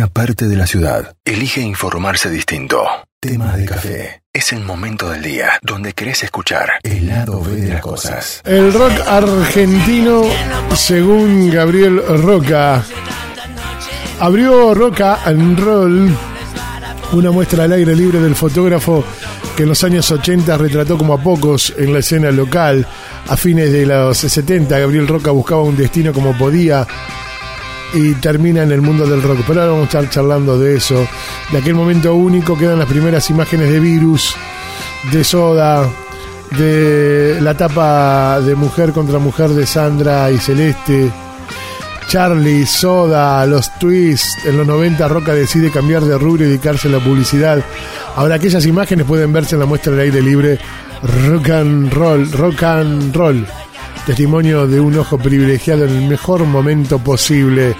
una parte de la ciudad elige informarse distinto. Tema de café. Es el momento del día donde querés escuchar el lado B de las cosas. El rock argentino, según Gabriel Roca. Abrió Roca and Roll, una muestra al aire libre del fotógrafo que en los años 80 retrató como a pocos en la escena local. A fines de los 70, Gabriel Roca buscaba un destino como podía y termina en el mundo del rock. Pero ahora vamos a estar charlando de eso. De aquel momento único quedan las primeras imágenes de Virus, de Soda, de la tapa de Mujer contra Mujer de Sandra y Celeste. Charlie, Soda, los Twists, en los 90 Roca decide cambiar de rubro y dedicarse a la publicidad. Ahora aquellas imágenes pueden verse en la muestra del aire libre Rock and Roll, Rock and Roll Testimonio de un ojo privilegiado en el mejor momento posible.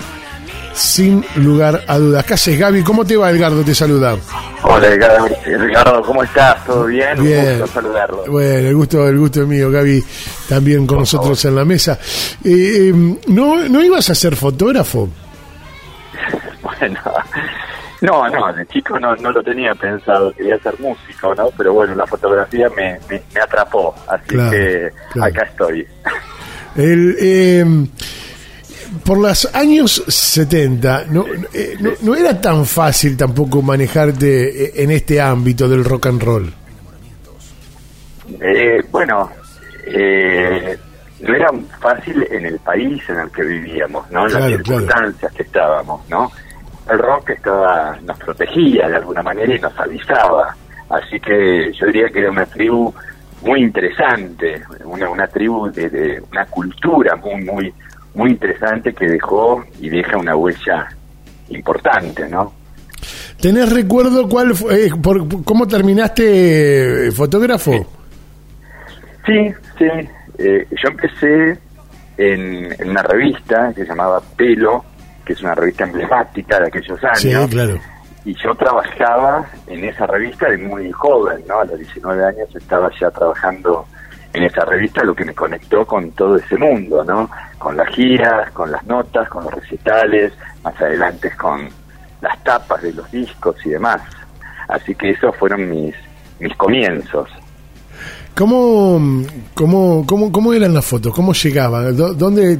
Sin lugar a dudas. ¿Qué haces, Gaby? ¿Cómo te va, Edgardo? Te saluda. Hola, Edgardo. ¿Cómo estás? ¿Todo bien? Bien. Un gusto saludarlo. Bueno, el gusto, el gusto es mío, Gaby, también con nosotros en la mesa. Eh, eh, ¿no, ¿No ibas a ser fotógrafo? Bueno, no, no, de chico no, no lo tenía pensado, quería ser músico, ¿no? Pero bueno, la fotografía me, me, me atrapó, así Claro, que claro. acá estoy. El, eh, por los años 70, no, eh, no, no era tan fácil tampoco manejarte eh, en este ámbito del rock and roll. Eh, bueno, eh, no era fácil en el país en el que vivíamos, ¿no? En Claro, las circunstancias que estábamos, ¿no? El rock estaba, nos protegía de alguna manera y nos avisaba. Así que yo diría que era una tribu muy interesante, una, una tribu de, de una cultura muy, muy, muy interesante que dejó y deja una huella importante, ¿no? ¿Tenés recuerdo cuál fue, eh, por, cómo terminaste eh, fotógrafo? Sí, sí. Eh, yo empecé en, en una revista que se llamaba Pelo, que es una revista emblemática de aquellos años. Sí, claro. Y yo trabajaba en esa revista de muy joven, ¿no? A los 19 años estaba ya trabajando en esa revista, lo que me conectó con todo ese mundo, ¿no? Con las giras, con las notas, con los recitales, más adelante con las tapas de los discos y demás. Así que esos fueron mis, mis comienzos. ¿Cómo, cómo, cómo, cómo eran las fotos? ¿Cómo llegaban? ¿Dó- ¿Dónde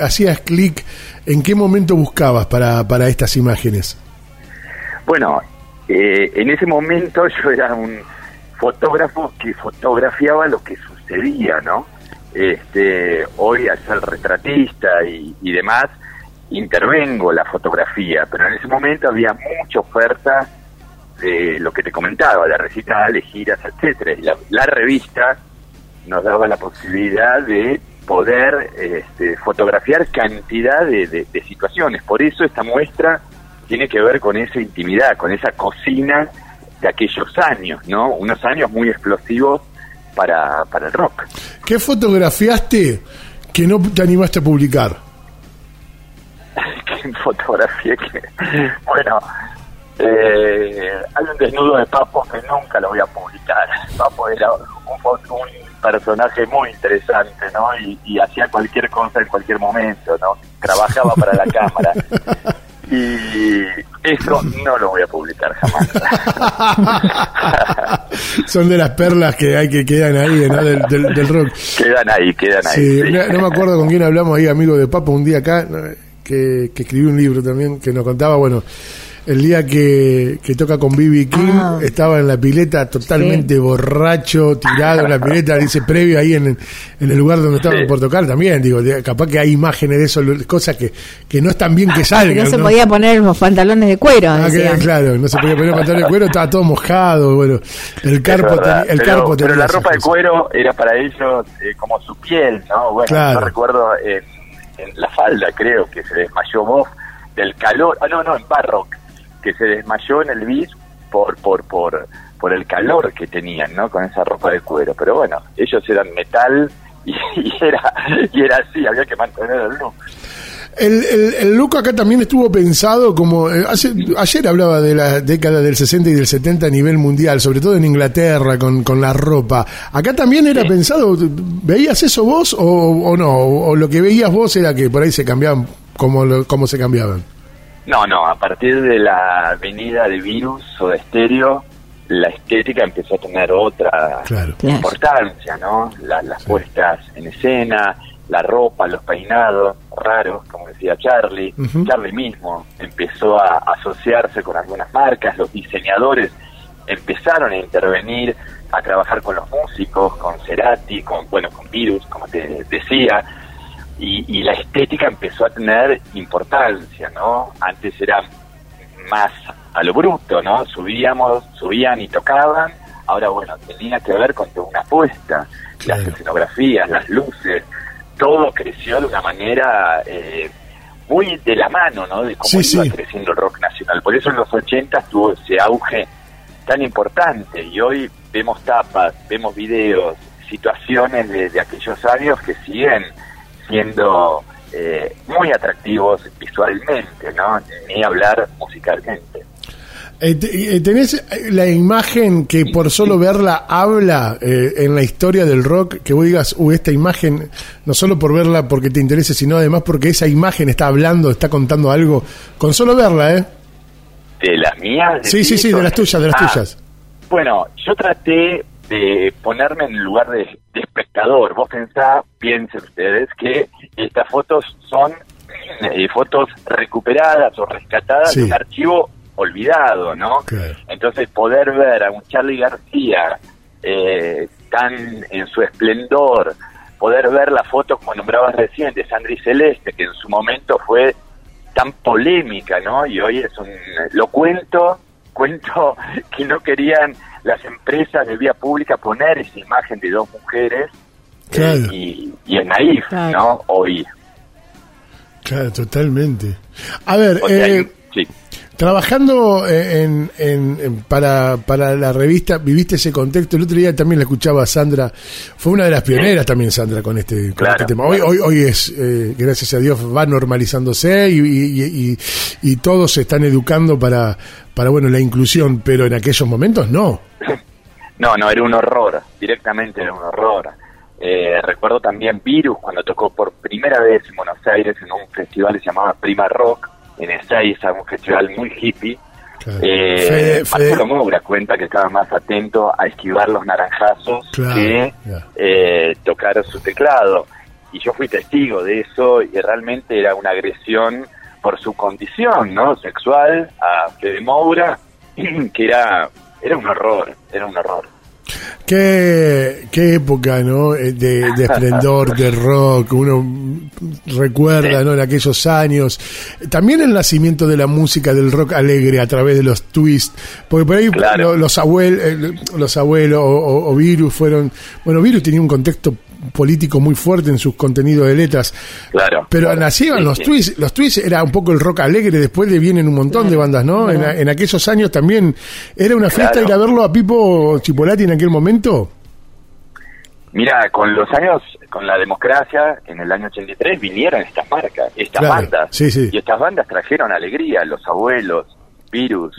hacías clic? ¿En qué momento buscabas para, para estas imágenes? Bueno, eh, en ese momento yo era un fotógrafo que fotografiaba lo que sucedía, ¿no? Este, hoy al ser retratista y, demás, intervengo la fotografía, pero en ese momento había mucha oferta de lo que te comentaba, de recitales, giras, etcétera. La, la revista nos daba la posibilidad de poder este, fotografiar cantidad de, de- de situaciones. Por eso esta muestra tiene que ver con esa intimidad, con esa cocina de aquellos años, ¿no? Unos años muy explosivos para, para el rock. ¿Qué fotografiaste que no te animaste a publicar? Qué fotografía que... Bueno, eh, hay un desnudo de Papo que nunca lo voy a publicar. Papo era un, un personaje muy interesante, ¿no? Y, y hacía cualquier cosa en cualquier momento, ¿no? Trabajaba para la cámara. Y eso no lo voy a publicar jamás. Son de las perlas que hay que quedan ahí ¿no? del, del- del rock. quedan ahí, quedan ahí. Sí, sí. no, no me acuerdo con quién hablamos ahí, amigo de Papa, un día acá, ¿no? que, que escribió un libro también que nos contaba, bueno, el día que, que toca con Bibi King, Ah. estaba en la pileta totalmente borracho, tirado en la pileta, dice previo ahí en, en el lugar donde estaba Sí. por tocar también, digo, capaz que hay imágenes de eso, cosas que, que no están bien que Que salgan. no se ¿no? podía poner los pantalones de cuero, Ah, que- claro, no se podía poner pantalón de cuero, estaba todo mojado, bueno, el carpo, verdad, el pero, carpo pero la ropa de cosas. cuero era para ellos eh, como su piel, ¿no? Bueno, Claro. yo recuerdo en, en la falda, creo, que se desmayó vos del calor, ah, no, no, en Barrock, que se desmayó en el bis por, por, por, por el calor que tenían, ¿no? Con esa ropa de cuero. Pero bueno, ellos eran metal y, y era, y era así, había que mantener el look. El, el, el look acá también estuvo pensado como... eh, hace- ayer hablaba de la década del 60 y del 70 a nivel mundial, sobre todo en Inglaterra, con, con la ropa. Acá también era pensado, ¿veías eso vos o, o no? O, o lo que veías vos era que por ahí se cambiaban como, lo- como se cambiaban. No, no, a partir de la venida de Virus o de Estéreo, la estética empezó a tener otra Claro. Importancia, ¿no? La- las puestas en escena, la ropa, los peinados raros, como decía Charlie. Charlie mismo empezó a asociarse con algunas marcas, los diseñadores empezaron a intervenir, a trabajar con los músicos, con Cerati, con, bueno, con Virus, como te decía, y, y la estética empezó a tener importancia, ¿no? Antes era más a lo bruto, ¿no? Subíamos, subían y tocaban, ahora bueno, tenía que ver con toda una apuesta, Claro. las escenografías, las luces, todo creció de una manera eh, muy de la mano, ¿no? De cómo Sí, iba sí. creciendo el rock nacional. Por eso en los 80 tuvo ese auge tan importante y hoy vemos tapas, vemos videos, situaciones de, de aquellos años que siguen siendo eh, muy atractivos visualmente, ¿no? Ni hablar musicalmente. Eh, eh, ¿Tenés la imagen que por solo verla habla eh, en la historia del rock? Que vos digas, uh, esta imagen, no solo por verla porque te interese, sino además porque esa imagen está hablando, está contando algo, con solo verla, ¿eh? ¿De las mías? Sí, sí, sí, de las tuyas, de las Ah, tuyas. Bueno, yo traté de ponerme en el lugar de espectador. Vos pensá, piensen ustedes, que estas fotos son eh, fotos recuperadas o rescatadas Sí. de un archivo olvidado, ¿no? Claro. Entonces poder ver a un Charlie García eh, tan en su esplendor, poder ver la foto como nombrabas recién de Sandri Celeste, que en su momento fue tan polémica, ¿no? Y hoy es un... Lo cuento, cuento que no querían las empresas de vía pública poner esa imagen de dos mujeres eh, y, y es naif, Claro. ¿no? Hoy. Claro, totalmente. A ver, O sea, eh, sí. Trabajando eh, en, en- en- para, para la revista, viviste ese contexto. El otro día también la escuchaba a Sandra. Fue una de las pioneras también, Sandra, con este, con Claro, este tema. Hoy, claro. hoy, hoy es, eh, gracias a Dios, va normalizándose y, y, y- y todos se están educando para, para bueno, la inclusión, pero en aquellos momentos no. No, no, era un horror, directamente era un horror. Eh, recuerdo también Virus cuando tocó por primera vez en Buenos Aires en un festival que se llamaba Prima Rock, en Ezeiza, un festival muy hippie. Claro. Eh, Fede- Fede- Marcelo Moura cuenta que estaba más atento a esquivar los naranjazos Claro, que eh, tocar su teclado. Y yo fui testigo de eso y realmente era una agresión por su condición no sexual a Fede Moura, que era, era un horror, era un horror. Qué, qué época, ¿no? Eh, De, de esplendor, de rock, uno recuerda, ¿no? En aquellos años. También el nacimiento de la música del rock alegre a través de los twists, porque por ahí Claro. lo- los, abuelos, los abuelos o, o- o Virus fueron, bueno, Virus tenía un contexto político muy fuerte en sus contenidos de letras, Claro. pero claro. nacían Sí, los sí. twists, los twists era un poco el rock alegre, después de vienen un montón de bandas, ¿no? En, en aquellos años también era una fiesta Claro. ir a verlo a Pipo Chipolati en aquel momento. Mira, con los años, con la democracia, en el año 83 vinieron estas marcas, estas Claro, bandas. sí, sí. Y estas bandas trajeron alegría, los abuelos, Virus,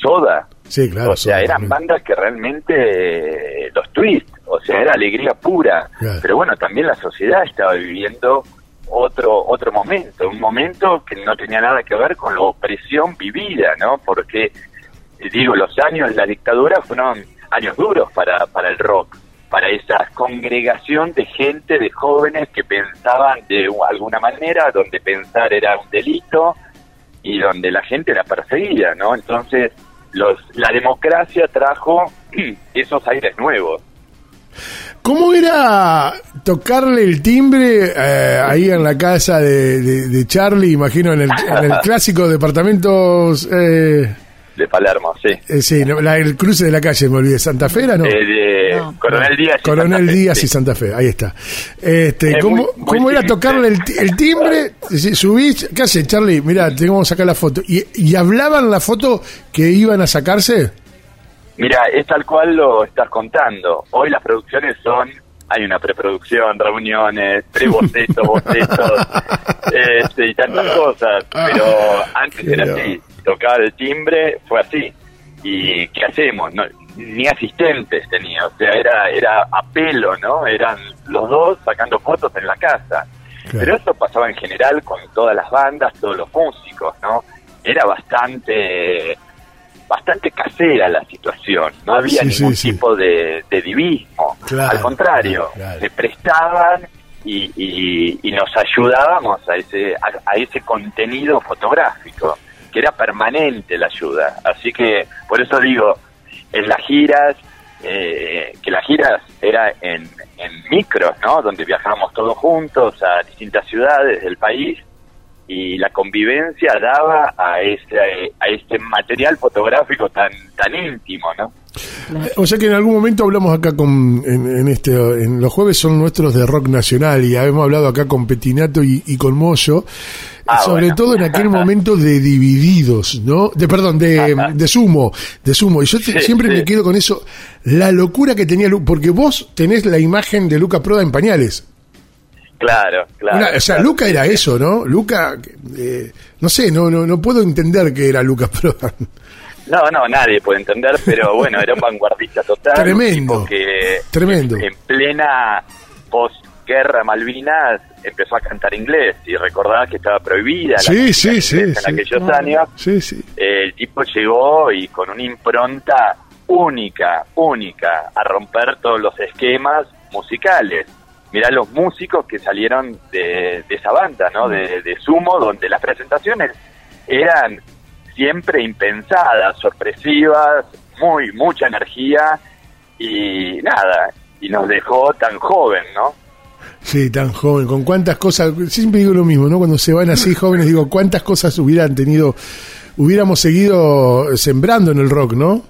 Soda. Sí, claro. o sea, Soda eran también. bandas que realmente eh, los twists, o sea, era alegría pura. Claro. Pero bueno, también la sociedad estaba viviendo otro otro momento, un momento que no tenía nada que ver con la opresión vivida, ¿no? Porque eh, digo, los años de la dictadura fueron años duros para para el rock, para esa congregación de gente, de jóvenes que pensaban de alguna manera, donde pensar era un delito y donde la gente era perseguida, ¿no? Entonces, los, la democracia trajo esos aires nuevos. ¿Cómo era tocarle el timbre eh, ahí en la casa de, de- de Charlie? Imagino en el, en el clásico departamentos. Eh, De Palermo, sí. eh, sí, no, la- el cruce de la calle, me olvidé. ¿Santa Fe era, no? Eh, de No. Coronel Díaz. y Coronel Santa Fe, Díaz sí. y Santa Fe, ahí está. Este, Es ¿Cómo, muy- muy cómo era simple. tocarle el, ti- el timbre? Subís, ¿qué hace Charlie? Mira, tengo que sacar la foto. ¿Y, ¿Y hablaban la foto que iban a sacarse? Mira, es tal cual lo estás contando. Hoy las producciones son, hay una preproducción, reuniones, pre-bocetos, bocetos, este, y tantas cosas. Pero antes era así. Tocar el timbre fue así. ¿Y qué hacemos? No, ni asistentes tenía, o sea, era, era a pelo, ¿no? Eran los dos sacando fotos en la casa. Claro. Pero eso pasaba en general con todas las bandas, todos los músicos, ¿no? era bastante bastante casera la situación, no había Sí, ningún sí, sí. tipo de, de divismo, Claro, al contrario, claro, claro. se prestaban y, y- y nos ayudábamos a ese, a, a ese contenido fotográfico, que era permanente la ayuda. Así que, por eso digo, en las giras, eh, que las giras era en, en micros, ¿no? Donde viajábamos todos juntos a distintas ciudades del país y la convivencia daba a ese a este material fotográfico tan tan íntimo, ¿no? O sea que en algún momento hablamos acá con, en, en este, en los jueves son nuestros de rock nacional y hemos hablado acá con Petinato y, y con Moyo, Ah, sobre bueno. todo en aquel momento de divididos, ¿no? De perdón, de, de sumo, de sumo. Y yo te- Sí, siempre sí. me quedo con eso, la locura que tenía porque vos tenés la imagen de Luca Proda en pañales. Claro, claro. Una- o sea, claro. Luca era eso, ¿no? Luca, eh, no sé, no, no, no puedo entender que era Luca Proda. No, no, nadie puede entender, pero bueno, era un vanguardista total. Tremendo, que tremendo. En plena posguerra Malvinas empezó a cantar inglés y recordaba que estaba prohibida la Sí, sí, en sí, en aquellos Claro. años. Sí, sí. Eh, el tipo llegó y con una impronta única, única, a romper todos los esquemas musicales. Mirá los músicos que salieron de, de esa banda, ¿no? De, de Sumo, donde las presentaciones eran siempre impensadas, sorpresivas, muy, mucha energía y nada, y nos dejó tan joven, ¿no? Sí, tan joven, con cuántas cosas, siempre digo lo mismo, ¿no? Cuando se van así jóvenes, digo, cuántas cosas hubieran tenido, hubiéramos seguido sembrando en el rock, ¿no?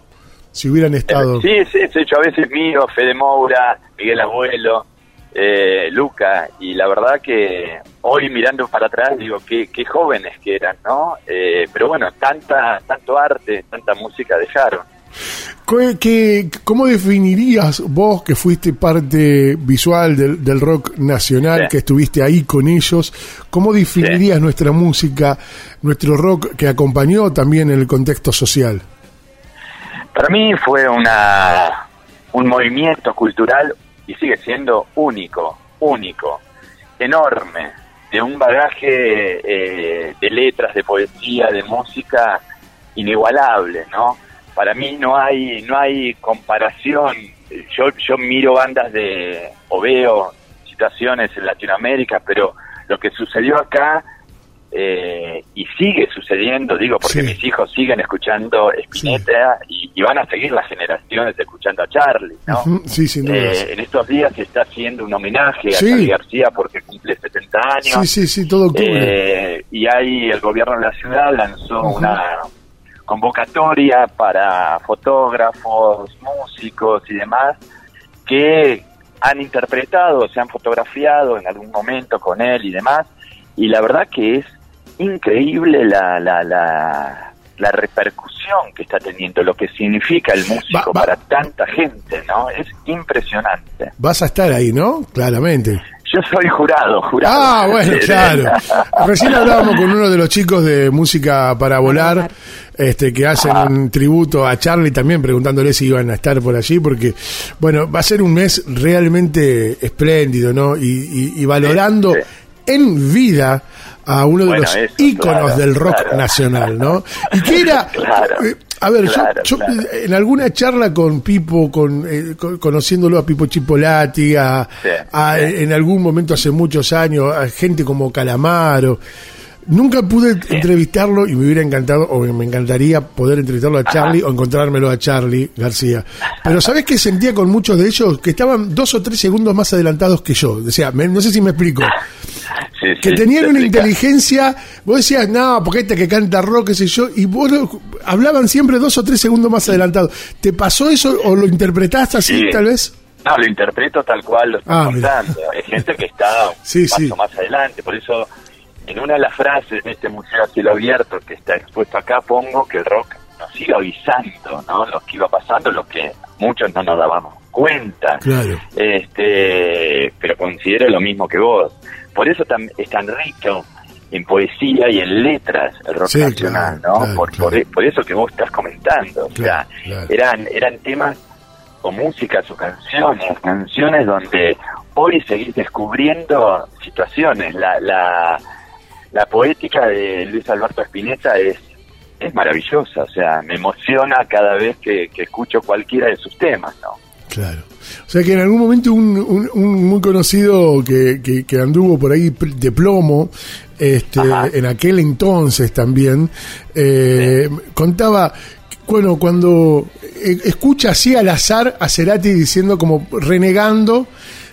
Si hubieran estado. Sí, sí, sí, yo a veces miro Fede Moura, Miguel Abuelo, eh, Luca, y la verdad que hoy mirando para atrás digo, qué, qué jóvenes que eran, ¿no? Eh, pero bueno, tanta, tanto arte, tanta música dejaron. ¿Qué- qué- cómo definirías vos que fuiste parte visual del, del rock nacional, Sí. que estuviste ahí con ellos? ¿Cómo definirías nuestra música, nuestro rock que acompañó también el contexto social? Para mí fue una un movimiento cultural y sigue siendo único, único, enorme, de un bagaje eh, de letras, de poesía, de música inigualable, ¿no? Para mí no hay no hay comparación. Yo yo miro bandas de o veo situaciones en Latinoamérica, pero lo que sucedió acá eh, y sigue sucediendo, digo, porque Sí. mis hijos siguen escuchando Spinetta y, y van a seguir las generaciones escuchando a Charlie, ¿no? Ujú, Sí, sin duda. Eh, en estos días se está haciendo un homenaje a Sí. Charlie García porque cumple 70 años. Sí, sí, sí, todo octubre. Eh, y ahí el gobierno de la ciudad lanzó una convocatoria para fotógrafos, músicos y demás que han interpretado, se han fotografiado en algún momento con él y demás. Y la verdad que es increíble la, la, la, la repercusión que está teniendo, lo que significa el músico Va- va- para tanta gente, ¿no? Es impresionante. Vas a estar ahí, ¿no? Claramente. Yo soy jurado, jurado. Ah, bueno, claro. Recién hablábamos con uno de los chicos de Música para Volar, este, que hacen un tributo a Charlie también, preguntándole si iban a estar por allí, porque, bueno, va a ser un mes realmente espléndido, ¿no? Y, y- y valorando Sí, en vida a uno de Bueno, los eso, íconos claro, del rock claro. nacional, ¿no? Y que era, Claro, eh, a ver, yo- yo, en alguna charla con Pipo, con, eh, con- conociéndolo a Pipo Chipolati, a, Sí, a- sí. en algún momento hace muchos años, a gente como Calamaro. Nunca pude entrevistarlo y me hubiera encantado, o me encantaría poder entrevistarlo a Charlie o encontrármelo a Charlie García. Pero ¿sabés qué sentía con muchos de ellos? Que estaban dos o tres segundos más adelantados que yo. O sea, me- no sé si me explico. Sí, Que sí, tenían te una explica. inteligencia, vos decías, no, porque este que canta rock, qué sé yo, y vos lo- hablaban siempre dos o tres segundos más adelantados. ¿Te pasó eso o lo interpretaste así, Sí. tal vez? No, lo interpreto tal cual lo estoy Ah, contando. Hay gente que está un Sí, paso sí. más adelante. Por eso, en una de las frases de este museo a cielo abierto que está expuesto acá, pongo que el rock nos iba avisando, ¿no? Lo que iba pasando, lo que muchos no nos dábamos cuenta. Claro. Este, pero considero lo mismo que vos. Por eso es tan rico en poesía y en letras el rock Sí, nacional, claro, ¿no? claro, por, por- por eso que vos estás comentando. O sea, eran, eran temas o músicas o canciones, canciones donde hoy seguís descubriendo situaciones. La, la, la poética de Luis Alberto Spinetta es es maravillosa, o sea, me emociona cada vez que, que escucho cualquiera de sus temas, ¿no? Claro. O sea que en algún momento un, un, un muy conocido que, que, que anduvo por ahí de plomo, este, Ajá. en aquel entonces también, eh, contaba, bueno, cuando eh, escucha así al azar a Cerati diciendo como renegando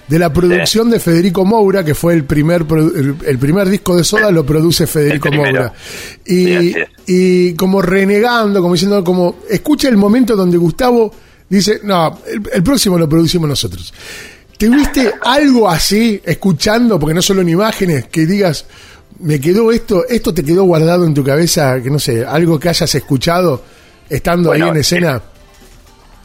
de la producción de Federico Moura, que fue el primer el, el primer disco de Soda, lo produce Federico. Moura. Y, y como renegando, como diciendo, como escucha el momento donde Gustavo dice, no, el, el próximo lo producimos nosotros. ¿Tuviste algo así, escuchando, porque no solo en imágenes, que digas, me quedó esto, esto te quedó guardado en tu cabeza, que no sé, algo que hayas escuchado estando Bueno, ahí en escena?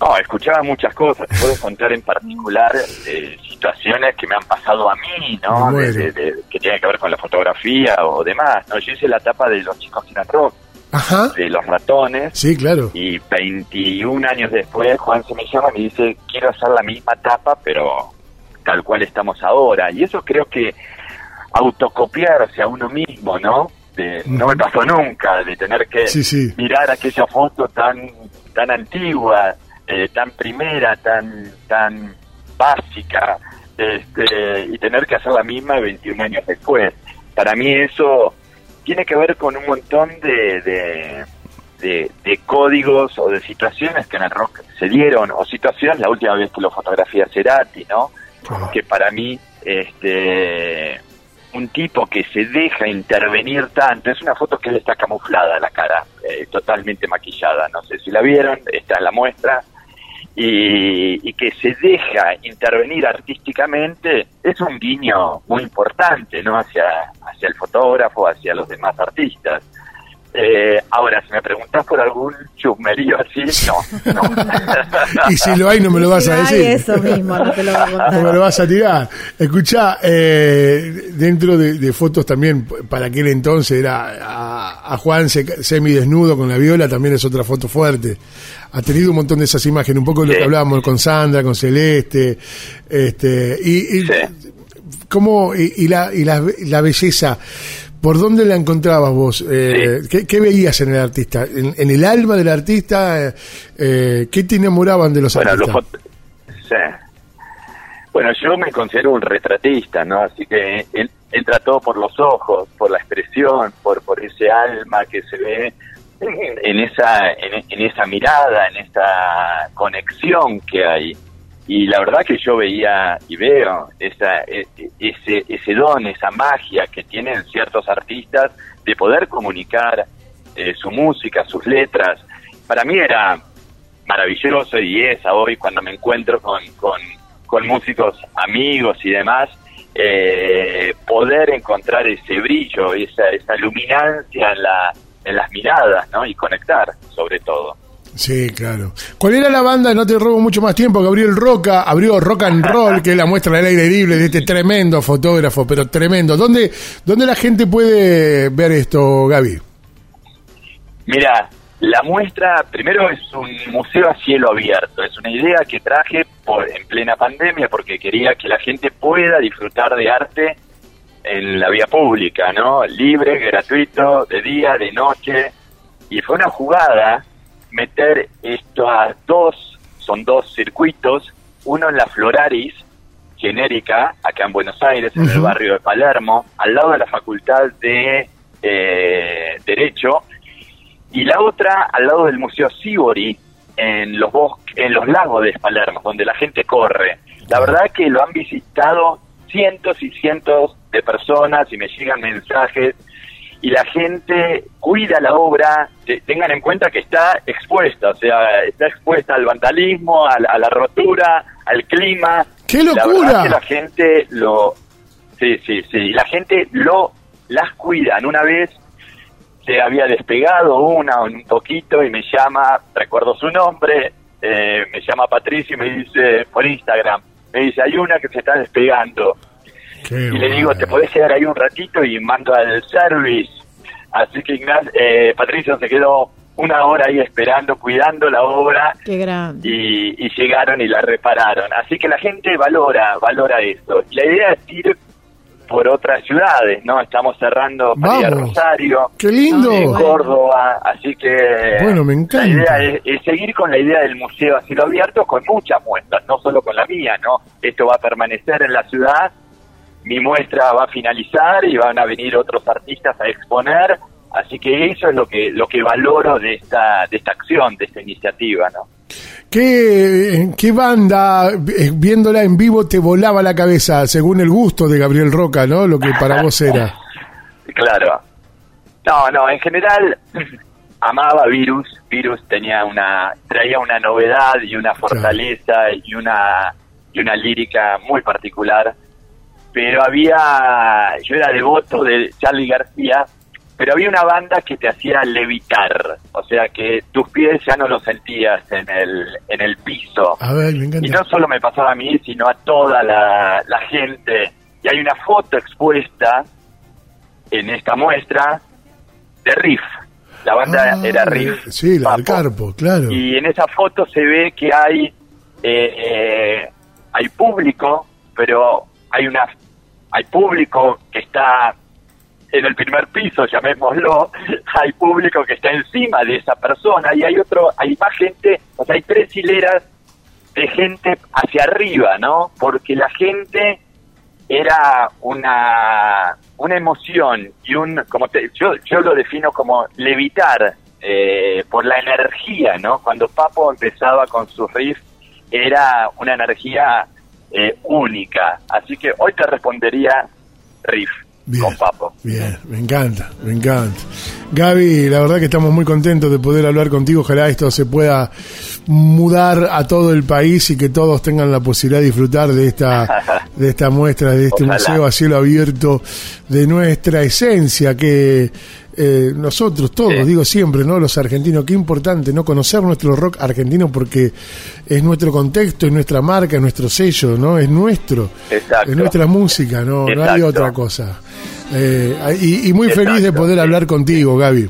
No, escuchaba muchas cosas. Te Puedo contar en particular eh, situaciones que me han pasado a mí, ¿no? Me De- muero. de- de- que tienen que ver con la fotografía o demás. ¿no? Yo hice la tapa de los chicos sin rock, Ajá, de los ratones. sí, claro. Y 21 años después, Juan se me llama y me dice, quiero hacer la misma tapa, pero tal cual estamos ahora. Y eso creo que autocopiarse a uno mismo, ¿no? De- no me pasó nunca de tener que Sí, sí. mirar aquella foto tan tan antigua, eh, tan primera, tan tan básica, este, y tener que hacer la misma 21 años después. Para mí eso tiene que ver con un montón de, de, de- de códigos o de situaciones que en el rock se dieron, o situaciones, la última vez que lo fotografía Cerati, ¿no? Que para mí este un tipo que se deja intervenir tanto es una foto que él está camuflada la cara eh, totalmente maquillada no sé si la vieron está en la muestra y, y que se deja intervenir artísticamente es un guiño muy importante no hacia hacia el fotógrafo hacia los demás artistas Eh, ahora si me preguntas por algún chusmerío así no, no. Y si lo hay, no me lo vas a decir. eso mismo, no te lo voy a No me contar. lo vas a tirar. Escuchá, eh, dentro de, de fotos también, para aquel entonces era a, a Juan se- semidesnudo con la viola, también es otra foto fuerte. Ha tenido un montón de esas imágenes, un poco de lo Sí. que hablábamos con Sandra, con Celeste, este, y, y Sí. cómo, y, y la, y la, la belleza. ¿Por dónde la encontrabas vos? Eh, ¿qué, qué veías en el artista? ¿En, en el alma del artista? Eh, eh, ¿Qué te enamoraban de los Bueno, artistas? sí. Bueno, yo me considero un retratista, ¿no? Así que él entra todo por los ojos, por la expresión, por, por ese alma que se ve en, en esa en, en esa mirada, en esa conexión que hay. Y la verdad que yo veía y veo esa, e- e- ese, ese don, esa magia que tienen ciertos artistas de poder comunicar eh, su música, sus letras. Para mí era maravilloso y es hoy cuando me encuentro con, con, con músicos amigos y demás, eh, poder encontrar ese brillo, esa, esa luminancia en, la, en las miradas, ¿no? Y conectar, sobre todo. Sí, claro. ¿Cuál era la banda? No te robo mucho más tiempo. Gabriel Roca abrió Rock and Roll, que es la muestra del aire libre de este tremendo fotógrafo, pero tremendo. ¿Dónde, dónde la gente puede ver esto, Gaby? Mira, la muestra primero es un museo a cielo abierto. Es una idea que traje por, en plena pandemia porque quería que la gente pueda disfrutar de arte en la vía pública, ¿no? Libre, gratuito, de día, de noche. Y fue una jugada meter esto a dos, son dos circuitos, uno en la Floraris, genérica, acá en Buenos Aires, en el barrio de Palermo, al lado de la Facultad de eh, Derecho, y la otra al lado del Museo Sibori, en los bosques, en los lagos de Palermo, donde la gente corre. La verdad que lo han visitado cientos y cientos de personas y me llegan mensajes y la gente cuida la obra, te- tengan en cuenta que está expuesta, o sea, está expuesta al vandalismo, a, la- a la rotura, al clima. ¡Qué La locura! verdad que la gente lo... Sí, sí, sí, la gente lo las cuidan. Una vez se había despegado una un poquito y me llama, recuerdo su nombre, eh, me llama Patricia y me dice por Instagram, me dice, hay una que se está despegando. Qué Y le digo. ¿te podés quedar ahí un ratito? Y mando al service. Así que Ignacio, eh, Patricio se quedó una hora ahí esperando, cuidando la obra Qué grande. y, y llegaron y la repararon. Así que la gente valora, valora esto. Y la idea es ir por otras ciudades, ¿no? Estamos cerrando para ir a Vamos. Rosario, ¡Qué lindo! en Córdoba, así que Bueno, me encanta. la idea es, es seguir con la idea del museo a cielo abierto con muchas muestras, no solo con la mía, ¿no? Esto va a permanecer en la ciudad, mi muestra va a finalizar y van a venir otros artistas a exponer, así que eso es lo que lo que valoro de esta de esta acción, de esta iniciativa, ¿no? ¿Qué, ¿Qué banda, eh, viéndola en vivo, te volaba la cabeza, según el gusto de Gabriel Roca, ¿no? Lo que para vos era. Claro. No, no, en general amaba Virus. Virus tenía una traía una novedad y una fortaleza y una y una lírica muy particular. Pero había yo era devoto de Charlie García, pero había una banda que te hacía levitar, o sea que tus pies ya no los sentías en el en el piso. A ver, me Y no encanta. solo me pasaba a mí, sino a toda la, la gente. Y hay una foto expuesta en esta muestra de Riff. La banda Ah, era Riff. Sí, la del. Carpo, claro. Y en esa foto se ve que hay eh, eh, hay público, pero hay una hay público que está en el primer piso, llamémoslo, hay público que está encima de esa persona y hay otro, hay más gente, o sea, hay tres hileras de gente hacia arriba, ¿no? Porque la gente era una una emoción y un como te- yo yo lo defino como levitar eh, por la energía, ¿no? Cuando Papo empezaba con su riff era una energía eh, única, así que hoy te respondería riff Bien, con Papo. bien, me encanta, me encanta. Gaby, la verdad que estamos muy contentos de poder hablar contigo. Ojalá esto se pueda mudar a todo el país y que todos tengan la posibilidad de disfrutar de esta, de esta muestra, de este Ojalá. museo a cielo abierto, de nuestra esencia que eh, nosotros todos, Sí. digo siempre, ¿no? Los argentinos, qué importante, ¿no? Conocer nuestro rock argentino porque es nuestro contexto, es nuestra marca, es nuestro sello, ¿no? Es nuestro. Exacto. Es nuestra música, no, no hay otra cosa. Eh, y, y muy feliz de poder sí. hablar contigo, Gaby.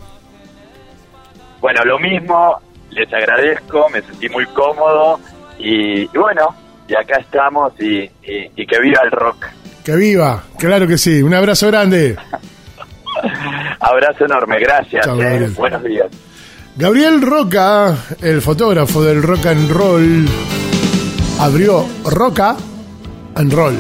Bueno, lo mismo, les agradezco, me sentí muy cómodo y, y bueno, y acá estamos y, y- y que viva el rock. Que viva, claro que sí. Un abrazo grande. Abrazo enorme, gracias. Chao, eh. Gabriel. Buenos días. Gabriel Roca, el fotógrafo del rock and roll, abrió Roca and Roll.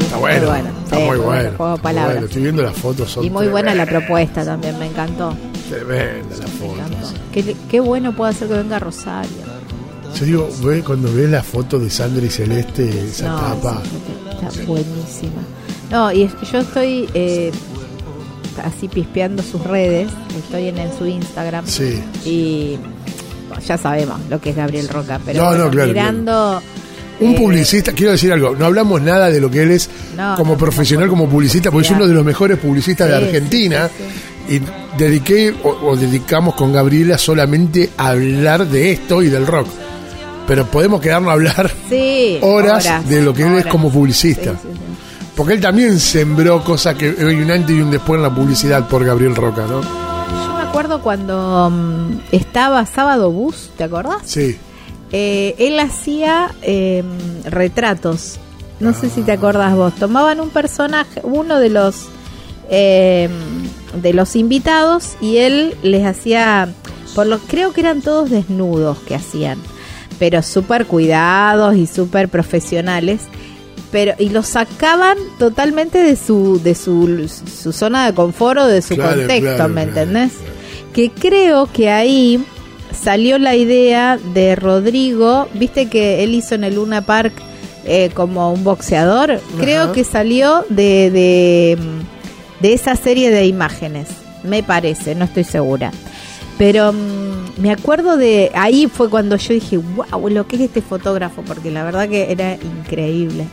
Está bueno, bueno, está sí, muy bueno, bueno. juego de está palabras. bueno. Estoy viendo las fotos. Son Y muy buena la propuesta también, me encantó. Tremenda encantó. fotos. Qué, qué bueno puede hacer que venga Rosario. Yo digo, ve, cuando ves la foto de Sandra y Celeste, esa No, tapa. está buenísima. No, y es- yo estoy eh, así pispeando sus redes, estoy en, en su Instagram Sí. y bueno, ya sabemos lo que es Gabriel Roca, pero No, no, bueno, claro, mirando... Un eh, publicista, quiero decir algo, no hablamos nada de lo que él es No, como no, profesional, no, como publicista, porque es uno de los mejores publicistas de Argentina. sí, sí, Y dediqué o, o dedicamos con Gabriela solamente a hablar de esto y del rock. Pero podemos quedarnos a hablar horas de lo que él es como publicista. Porque él también sembró cosas que hay un antes y un después en la publicidad por Gabriel Roca, ¿no? Yo me acuerdo cuando mm, estaba Sábado Bus, ¿te acordás? Sí. Eh, él hacía eh, retratos. No sé si te acordás vos. Tomaban un personaje, uno de los eh, de los invitados y él les hacía, por lo creo que eran todos desnudos que hacían, pero súper cuidados y súper profesionales. Pero y los sacaban totalmente de su de su, su zona de confort o de su Claro, contexto, claro, ¿me claro, entendés? claro. Que creo que ahí salió la idea de Rodrigo, viste que él hizo en el Luna Park eh, como un boxeador, creo que salió de, de, de esa serie de imágenes, me parece, no estoy segura. Pero mm, me acuerdo de ahí fue cuando yo dije, wow, lo que es este fotógrafo, porque la verdad que era increíble.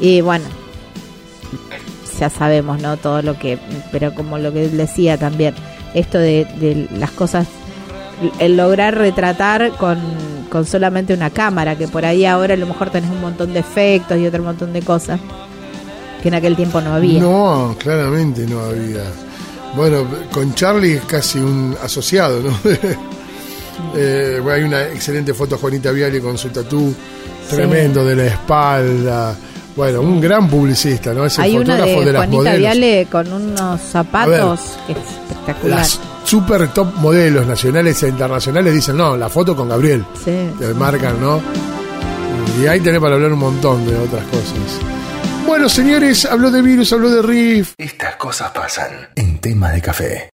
Y bueno, ya sabemos, ¿no? Todo lo que, pero como lo que decía también, esto de, de las cosas, el lograr retratar con, con solamente una cámara, que por ahí ahora a lo mejor tenés un montón de efectos y otro montón de cosas que en aquel tiempo no había. No, claramente no había. Bueno, con Charlie es casi un asociado, ¿no? Eh, bueno, hay una excelente foto de Juanita Viale con su tatú tremendo de la espalda. Bueno, un gran publicista, ¿no? Es el Hay una fotógrafo de, de, las Juanita modelos. Viale con unos zapatos que es espectacular. Las super top modelos nacionales e internacionales dicen, no, la foto con Gabriel. Sí. Te marcan, ¿no? Y ahí tenés para hablar un montón de otras cosas. Bueno, señores, habló de virus, habló de riff. Estas cosas pasan en tema de café.